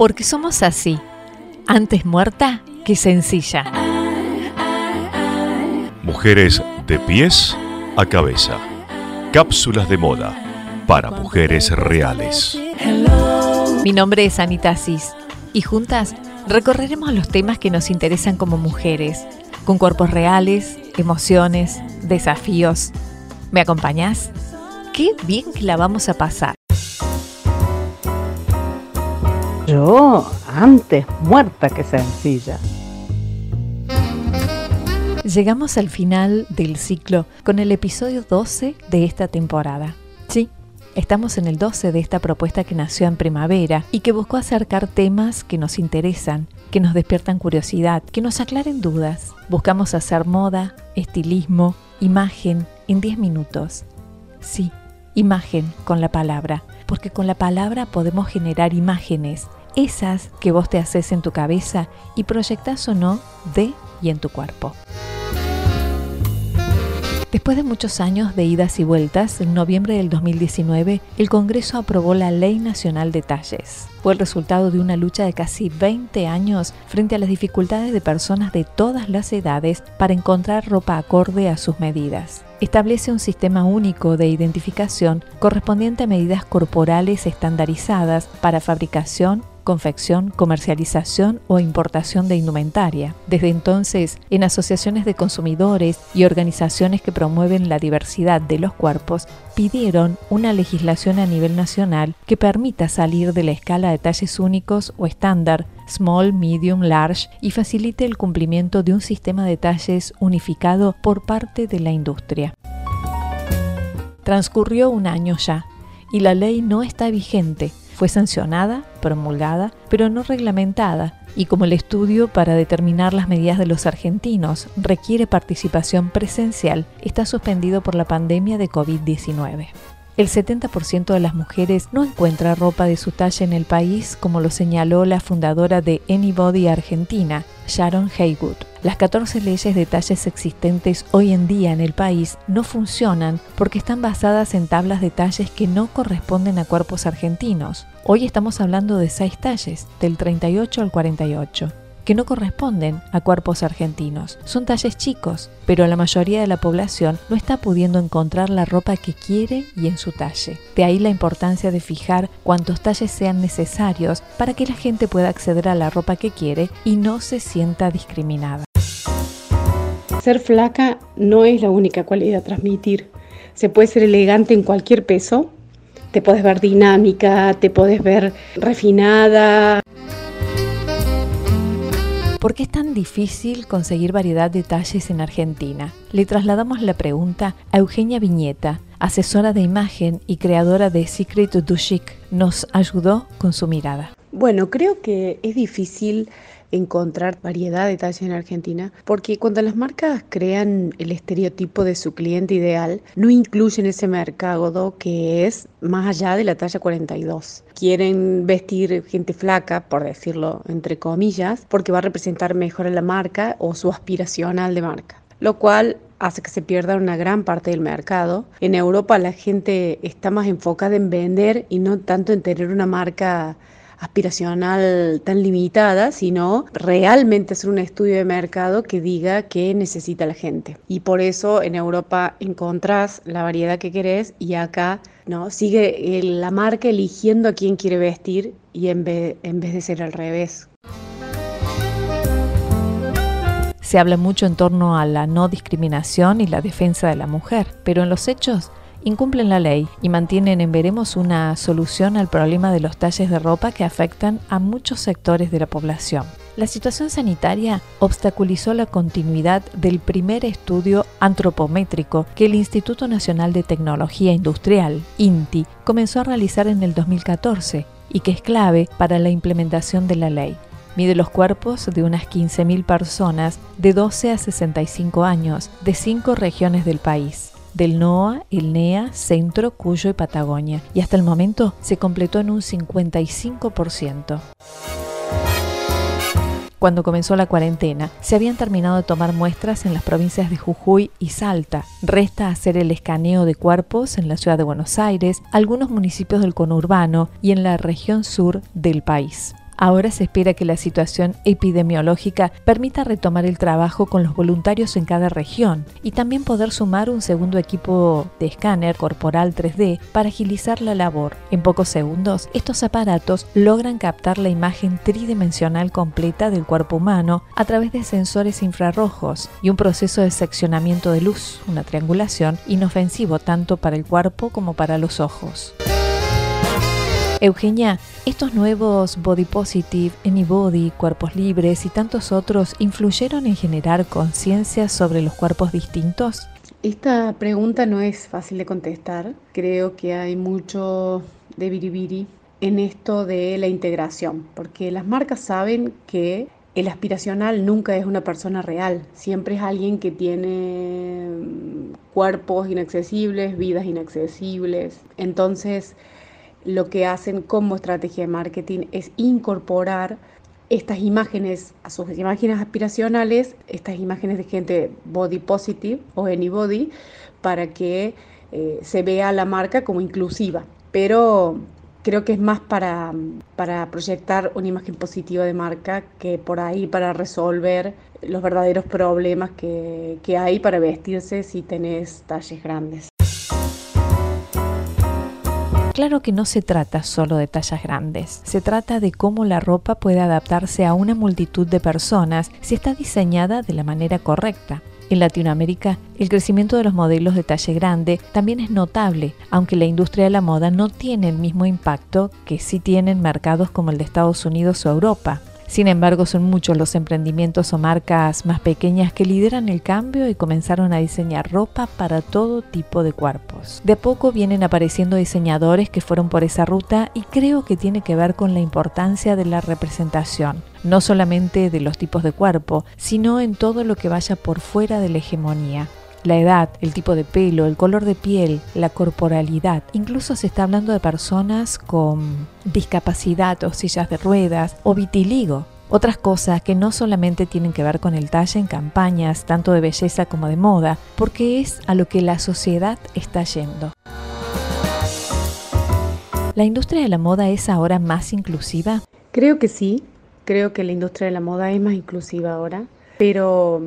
Porque somos así, antes muerta que sencilla. Mujeres de pies a cabeza. Cápsulas de moda para mujeres reales. Mi nombre es Anita Cis y juntas recorreremos los temas que nos interesan como mujeres, con cuerpos reales, emociones, desafíos. ¿Me acompañás? Qué bien que la vamos a pasar. Yo, antes muerta que sencilla. Llegamos al final del ciclo con el episodio 12 de esta temporada. Sí, estamos en el 12 de esta propuesta que nació en primavera y que buscó acercar temas que nos interesan, que nos despiertan curiosidad, que nos aclaren dudas. Buscamos hacer moda, estilismo, imagen en 10 minutos. Sí, imagen con la palabra, porque con la palabra podemos generar imágenes, esas que vos te haces en tu cabeza y proyectas o no de y en tu cuerpo. Después de muchos años de idas y vueltas, en noviembre del 2019, el Congreso aprobó la Ley Nacional de Talles. Fue el resultado de una lucha de casi 20 años frente a las dificultades de personas de todas las edades para encontrar ropa acorde a sus medidas. Establece un sistema único de identificación correspondiente a medidas corporales estandarizadas para fabricación, confección, comercialización o importación de indumentaria. Desde entonces, en asociaciones de consumidores y organizaciones que promueven la diversidad de los cuerpos, pidieron una legislación a nivel nacional que permita salir de la escala de talles únicos o estándar, small, medium, large, y facilite el cumplimiento de un sistema de talles unificado por parte de la industria. Transcurrió un año ya y la ley no está vigente, fue sancionada, promulgada, pero no reglamentada, y como el estudio para determinar las medidas de los argentinos requiere participación presencial, está suspendido por la pandemia de COVID-19. El 70% de las mujeres no encuentra ropa de su talla en el país, como lo señaló la fundadora de Anybody Argentina, Sharon Haywood. Las 14 leyes de talles existentes hoy en día en el país no funcionan porque están basadas en tablas de talles que no corresponden a cuerpos argentinos. Hoy estamos hablando de 6 talles, del 38 al 48 que no corresponden a cuerpos argentinos. Son talles chicos, pero la mayoría de la población no está pudiendo encontrar la ropa que quiere y en su talle. De ahí la importancia de fijar cuántos talles sean necesarios para que la gente pueda acceder a la ropa que quiere y no se sienta discriminada. Ser flaca no es la única cualidad a transmitir. Se puede ser elegante en cualquier peso. Te puedes ver dinámica, te puedes ver refinada. ¿Por qué es tan difícil conseguir variedad de talles en Argentina? Le trasladamos la pregunta a Eugenia Viñeta, asesora de imagen y creadora de Secret du Chic. Nos ayudó con su mirada. Bueno, creo que es difícil encontrar variedad de talles en Argentina, porque cuando las marcas crean el estereotipo de su cliente ideal, no incluyen ese mercado que es más allá de la talla 42. Quieren vestir gente flaca, por decirlo entre comillas, porque va a representar mejor a la marca o su aspiracional de marca, lo cual hace que se pierda una gran parte del mercado. En Europa la gente está más enfocada en vender y no tanto en tener una marca aspiracional tan limitada, sino realmente hacer un estudio de mercado que diga qué necesita la gente. Y por eso en Europa encontrás la variedad que querés y acá no sigue la marca eligiendo a quién quiere vestir y en vez, en vez de ser al revés. Se habla mucho en torno a la no discriminación y la defensa de la mujer, pero en los hechos incumplen la ley y mantienen en veremos una solución al problema de los talles de ropa que afectan a muchos sectores de la población. La situación sanitaria obstaculizó la continuidad del primer estudio antropométrico que el Instituto Nacional de Tecnología Industrial, INTI, comenzó a realizar en el 2014 y que es clave para la implementación de la ley. Mide los cuerpos de unas 15.000 personas de 12 a 65 años de cinco regiones del país del NOA, el NEA, Centro, Cuyo y Patagonia, y hasta el momento se completó en un 55%. Cuando comenzó la cuarentena, se habían terminado de tomar muestras en las provincias de Jujuy y Salta. Resta hacer el escaneo de cuerpos en la ciudad de Buenos Aires, algunos municipios del conurbano y en la región sur del país. Ahora se espera que la situación epidemiológica permita retomar el trabajo con los voluntarios en cada región y también poder sumar un segundo equipo de escáner corporal 3D para agilizar la labor. En pocos segundos, estos aparatos logran captar la imagen tridimensional completa del cuerpo humano a través de sensores infrarrojos y un proceso de seccionamiento de luz, una triangulación inofensivo tanto para el cuerpo como para los ojos. Eugenia, estos nuevos body positive, anybody, cuerpos libres y tantos otros influyeron en generar conciencia sobre los cuerpos distintos? Esta pregunta no es fácil de contestar. Creo que hay mucho de biribiri en esto de la integración, porque las marcas saben que el aspiracional nunca es una persona real, siempre es alguien que tiene cuerpos inaccesibles, vidas inaccesibles. Entonces, lo que hacen como estrategia de marketing es incorporar estas imágenes a sus imágenes aspiracionales, estas imágenes de gente body positive o anybody, para que eh, se vea la marca como inclusiva. Pero creo que es más para, para proyectar una imagen positiva de marca que por ahí para resolver los verdaderos problemas que, que hay para vestirse si tenés talles grandes. Claro que no se trata solo de tallas grandes, se trata de cómo la ropa puede adaptarse a una multitud de personas si está diseñada de la manera correcta. En Latinoamérica, el crecimiento de los modelos de talle grande también es notable, aunque la industria de la moda no tiene el mismo impacto que sí tienen mercados como el de Estados Unidos o Europa. Sin embargo, son muchos los emprendimientos o marcas más pequeñas que lideran el cambio y comenzaron a diseñar ropa para todo tipo de cuerpos. De poco vienen apareciendo diseñadores que fueron por esa ruta y creo que tiene que ver con la importancia de la representación, no solamente de los tipos de cuerpo, sino en todo lo que vaya por fuera de la hegemonía la edad, el tipo de pelo, el color de piel, la corporalidad. Incluso se está hablando de personas con discapacidad o sillas de ruedas o vitiligo. Otras cosas que no solamente tienen que ver con el talle en campañas, tanto de belleza como de moda, porque es a lo que la sociedad está yendo. ¿La industria de la moda es ahora más inclusiva? Creo que sí, creo que la industria de la moda es más inclusiva ahora, pero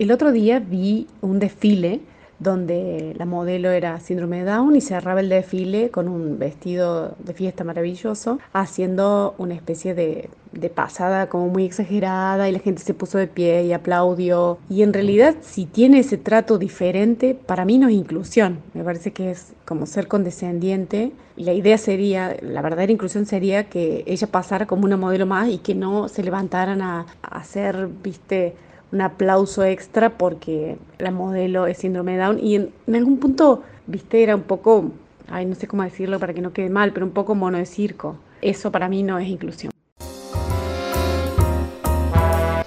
el otro día vi un desfile donde la modelo era síndrome de Down y cerraba el desfile con un vestido de fiesta maravilloso, haciendo una especie de, pasada como muy exagerada y la gente se puso de pie y aplaudió. Y en realidad si tiene ese trato diferente, para mí no es inclusión, me parece que es como ser condescendiente. La idea sería, la verdadera inclusión sería que ella pasara como una modelo más y que no se levantaran a, a hacer, viste, un aplauso extra porque la modelo es síndrome de Down y en, algún punto, viste, era un poco, ay, no sé cómo decirlo para que no quede mal, pero un poco mono de circo. Eso para mí no es inclusión.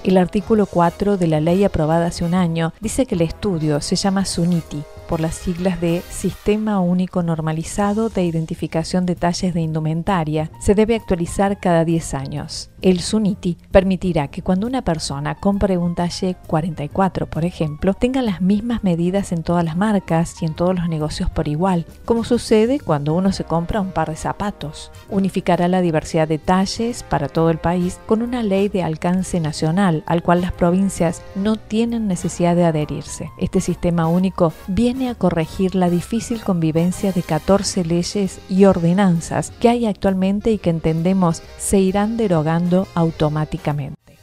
El artículo 4 de la ley aprobada hace un año dice que el estudio se llama SUNITI, por las siglas de Sistema Único Normalizado de Identificación de Talles de Indumentaria, se debe actualizar cada 10 años. El SUNITI permitirá que cuando una persona compre un talle 44, por ejemplo, tenga las mismas medidas en todas las marcas y en todos los negocios por igual, como sucede cuando uno se compra un par de zapatos. Unificará la diversidad de talles para todo el país con una ley de alcance nacional, al cual las provincias no tienen necesidad de adherirse. Este sistema único viene a corregir la difícil convivencia de 14 leyes y ordenanzas que hay actualmente y que entendemos se irán derogando automáticamente.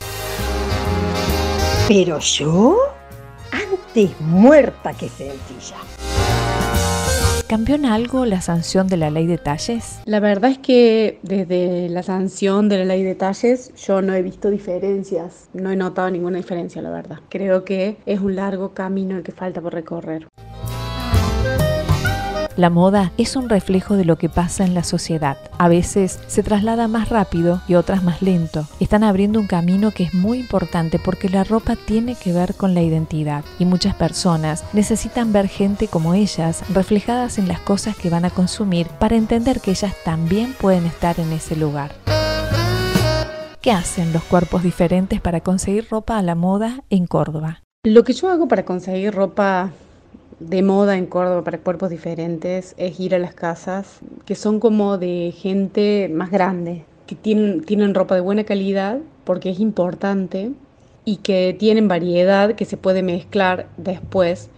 Pero yo, antes muerta que sencilla. ¿Cambió en algo la sanción de la ley de talles? La verdad es que desde la sanción de la ley de talles yo no he visto diferencias, no he notado ninguna diferencia, la verdad. Creo que es un largo camino el que falta por recorrer. La moda es un reflejo de lo que pasa en la sociedad. A veces se traslada más rápido y otras más lento. Están abriendo un camino que es muy importante porque la ropa tiene que ver con la identidad y muchas personas necesitan ver gente como ellas reflejadas en las cosas que van a consumir para entender que ellas también pueden estar en ese lugar. ¿Qué hacen los cuerpos diferentes para conseguir ropa a la moda en Córdoba? Lo que yo hago para conseguir ropa de moda en Córdoba para cuerpos diferentes es ir a las casas que son como de gente más grande, que tienen, tienen ropa de buena calidad, porque es importante, y que tienen variedad que se puede mezclar después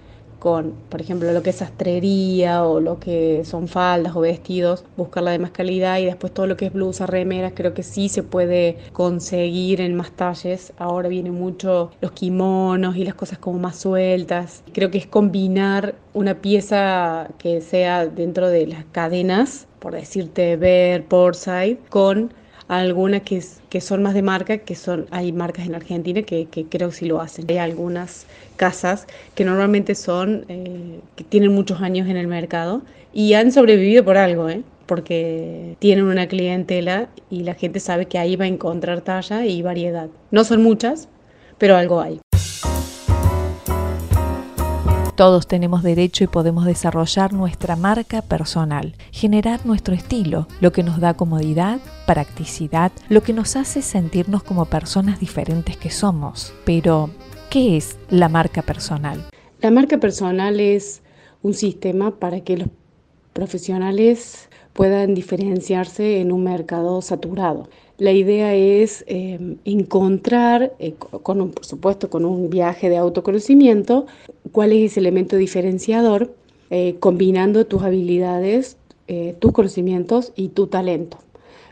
con, por ejemplo, lo que es sastrería o lo que son faldas o vestidos, buscar la de más calidad y después todo lo que es blusa, remeras, creo que sí se puede conseguir en más talles. Ahora vienen mucho los kimonos y las cosas como más sueltas. Creo que es combinar una pieza que sea dentro de las cadenas, por decirte Ver, Portside, con algunas que, que son más de marca, que son, hay marcas en Argentina que, creo que sí lo hacen. Hay algunas casas que normalmente son, eh, que tienen muchos años en el mercado y han sobrevivido por algo, ¿eh? porque tienen una clientela y la gente sabe que ahí va a encontrar talla y variedad. No son muchas, pero algo hay. Todos tenemos derecho y podemos desarrollar nuestra marca personal, generar nuestro estilo, lo que nos da comodidad, practicidad, lo que nos hace sentirnos como personas diferentes que somos. Pero, ¿qué es la marca personal? La marca personal es un sistema para que los profesionales puedan diferenciarse en un mercado saturado. La idea es eh, encontrar, eh, con por supuesto con un viaje de autoconocimiento, cuál es ese elemento diferenciador, eh, combinando tus habilidades, tus conocimientos y tu talento,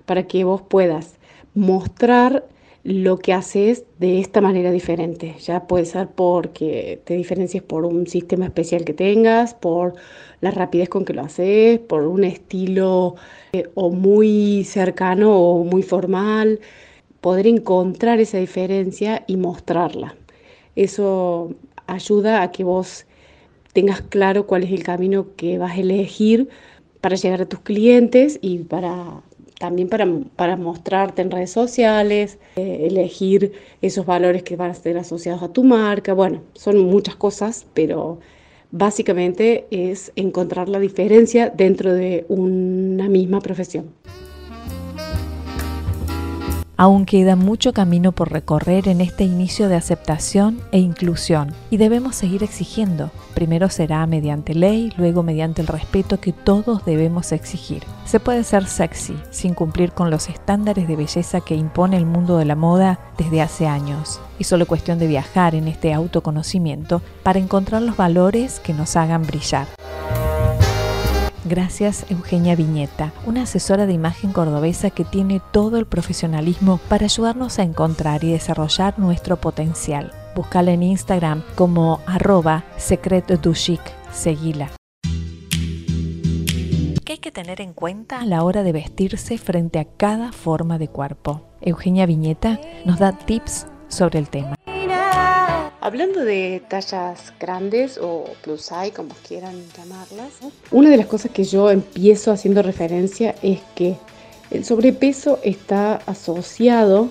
para que vos puedas mostrar lo que haces de esta manera diferente. Ya puede ser porque te diferencies por un sistema especial que tengas, por la rapidez con que lo haces, por un estilo eh, o muy cercano o muy formal. Poder encontrar esa diferencia y mostrarla. Eso ayuda a que vos tengas claro cuál es el camino que vas a elegir para llegar a tus clientes y para también para, mostrarte en redes sociales, eh, elegir esos valores que van a ser asociados a tu marca. Bueno, son muchas cosas, pero básicamente es encontrar la diferencia dentro de una misma profesión. Aún queda mucho camino por recorrer en este inicio de aceptación e inclusión y debemos seguir exigiendo. Primero será mediante ley, luego mediante el respeto que todos debemos exigir. Se puede ser sexy sin cumplir con los estándares de belleza que impone el mundo de la moda desde hace años. Y solo cuestión de viajar en este autoconocimiento para encontrar los valores que nos hagan brillar. Gracias Eugenia Viñeta, una asesora de imagen cordobesa que tiene todo el profesionalismo para ayudarnos a encontrar y desarrollar nuestro potencial. Búscala en Instagram como arroba secretduchic. Seguila. ¿Qué hay que tener en cuenta a la hora de vestirse frente a cada forma de cuerpo? Eugenia Viñeta nos da tips sobre el tema. Hablando de tallas grandes o plus size, como quieran llamarlas, una de las cosas que yo empiezo haciendo referencia es que el sobrepeso está asociado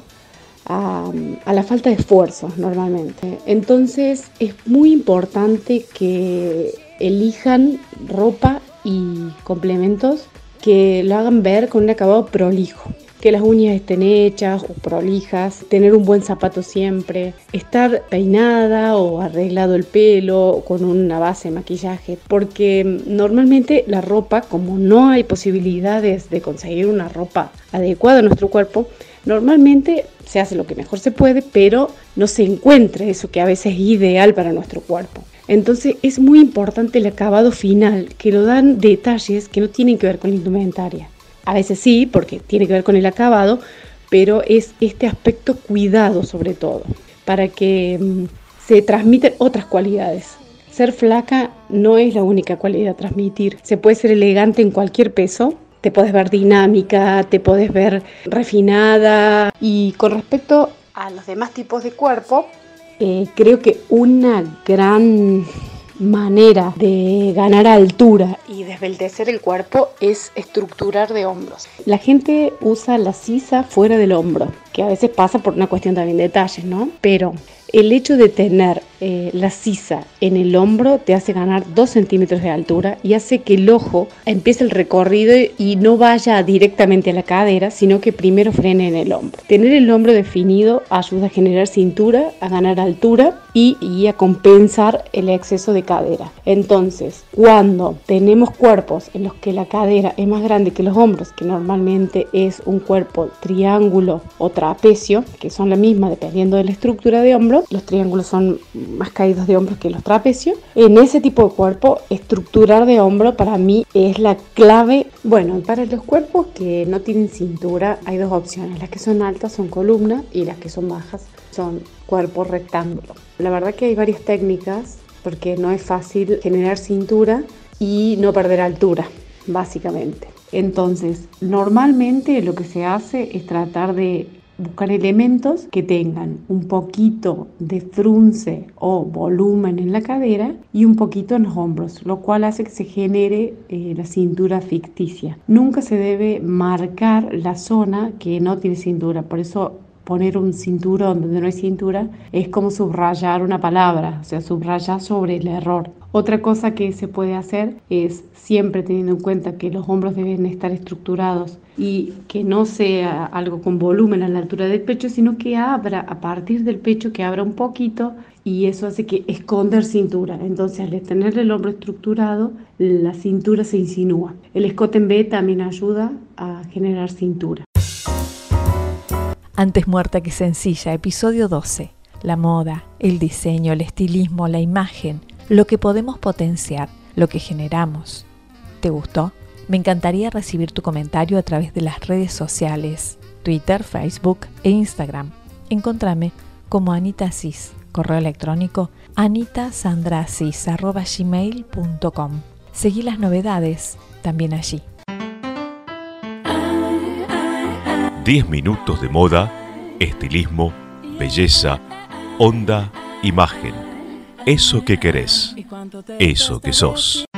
a, a, la falta de esfuerzo normalmente. Entonces es muy importante que elijan ropa y complementos que lo hagan ver con un acabado prolijo que las uñas estén hechas o prolijas, tener un buen zapato siempre, estar peinada o arreglado el pelo con una base de maquillaje, porque normalmente la ropa, como no hay posibilidades de conseguir una ropa adecuada a nuestro cuerpo, normalmente se hace lo que mejor se puede, pero no se encuentra eso que a veces es ideal para nuestro cuerpo. Entonces es muy importante el acabado final, que lo dan detalles que no tienen que ver con la indumentaria. A veces sí, porque tiene que ver con el acabado, pero es este aspecto cuidado sobre todo, para que mm, se transmiten otras cualidades. Ser flaca no es la única cualidad a transmitir. Se puede ser elegante en cualquier peso, te puedes ver dinámica, te puedes ver refinada. Y con respecto a los demás tipos de cuerpo, eh, creo que una gran manera de ganar altura y desveltecer el cuerpo es estructurar de hombros. La gente usa la sisa fuera del hombro, que a veces pasa por una cuestión también de detalles, ¿no? Pero el hecho de tener Eh, la sisa en el hombro te hace ganar 2 centímetros de altura y hace que el ojo empiece el recorrido y no vaya directamente a la cadera, sino que primero frene en el hombro. Tener el hombro definido ayuda a generar cintura, a ganar altura y, y a compensar el exceso de cadera. Entonces, cuando tenemos cuerpos en los que la cadera es más grande que los hombros, que normalmente es un cuerpo triángulo o trapecio, que son la misma dependiendo de la estructura de hombro, los triángulos son más caídos de hombros que los trapecios. En ese tipo de cuerpo, estructurar de hombro para mí es la clave. Bueno, para los cuerpos que no tienen cintura hay dos opciones. Las que son altas son columna y las que son bajas son cuerpo rectángulo. La verdad que hay varias técnicas porque no es fácil generar cintura y no perder altura, básicamente. Entonces, normalmente lo que se hace es tratar de buscar elementos que tengan un poquito de frunce o volumen en la cadera y un poquito en hombros, lo cual hace que se genere eh, la cintura ficticia. Nunca se debe marcar la zona que no tiene cintura, por eso poner un cinturón donde no hay cintura es como subrayar una palabra, o sea, subrayar sobre el error. Otra cosa que se puede hacer es siempre teniendo en cuenta que los hombros deben estar estructurados y que no sea algo con volumen a la altura del pecho, sino que abra a partir del pecho, que abra un poquito y eso hace que esconder cintura. Entonces al tener el hombro estructurado, la cintura se insinúa. El escote en B también ayuda a generar cintura. Antes muerta que sencilla, episodio 12. La moda, el diseño, el estilismo, la imagen, lo que podemos potenciar, lo que generamos. ¿Te gustó? Me encantaría recibir tu comentario a través de las redes sociales, Twitter, Facebook e Instagram. Encontrame como Anita Cis, correo electrónico anitasandrasis.gmail.com. Seguí las novedades también allí. 10 minutos de moda, estilismo, belleza, onda, imagen. Eso que querés, eso que sos.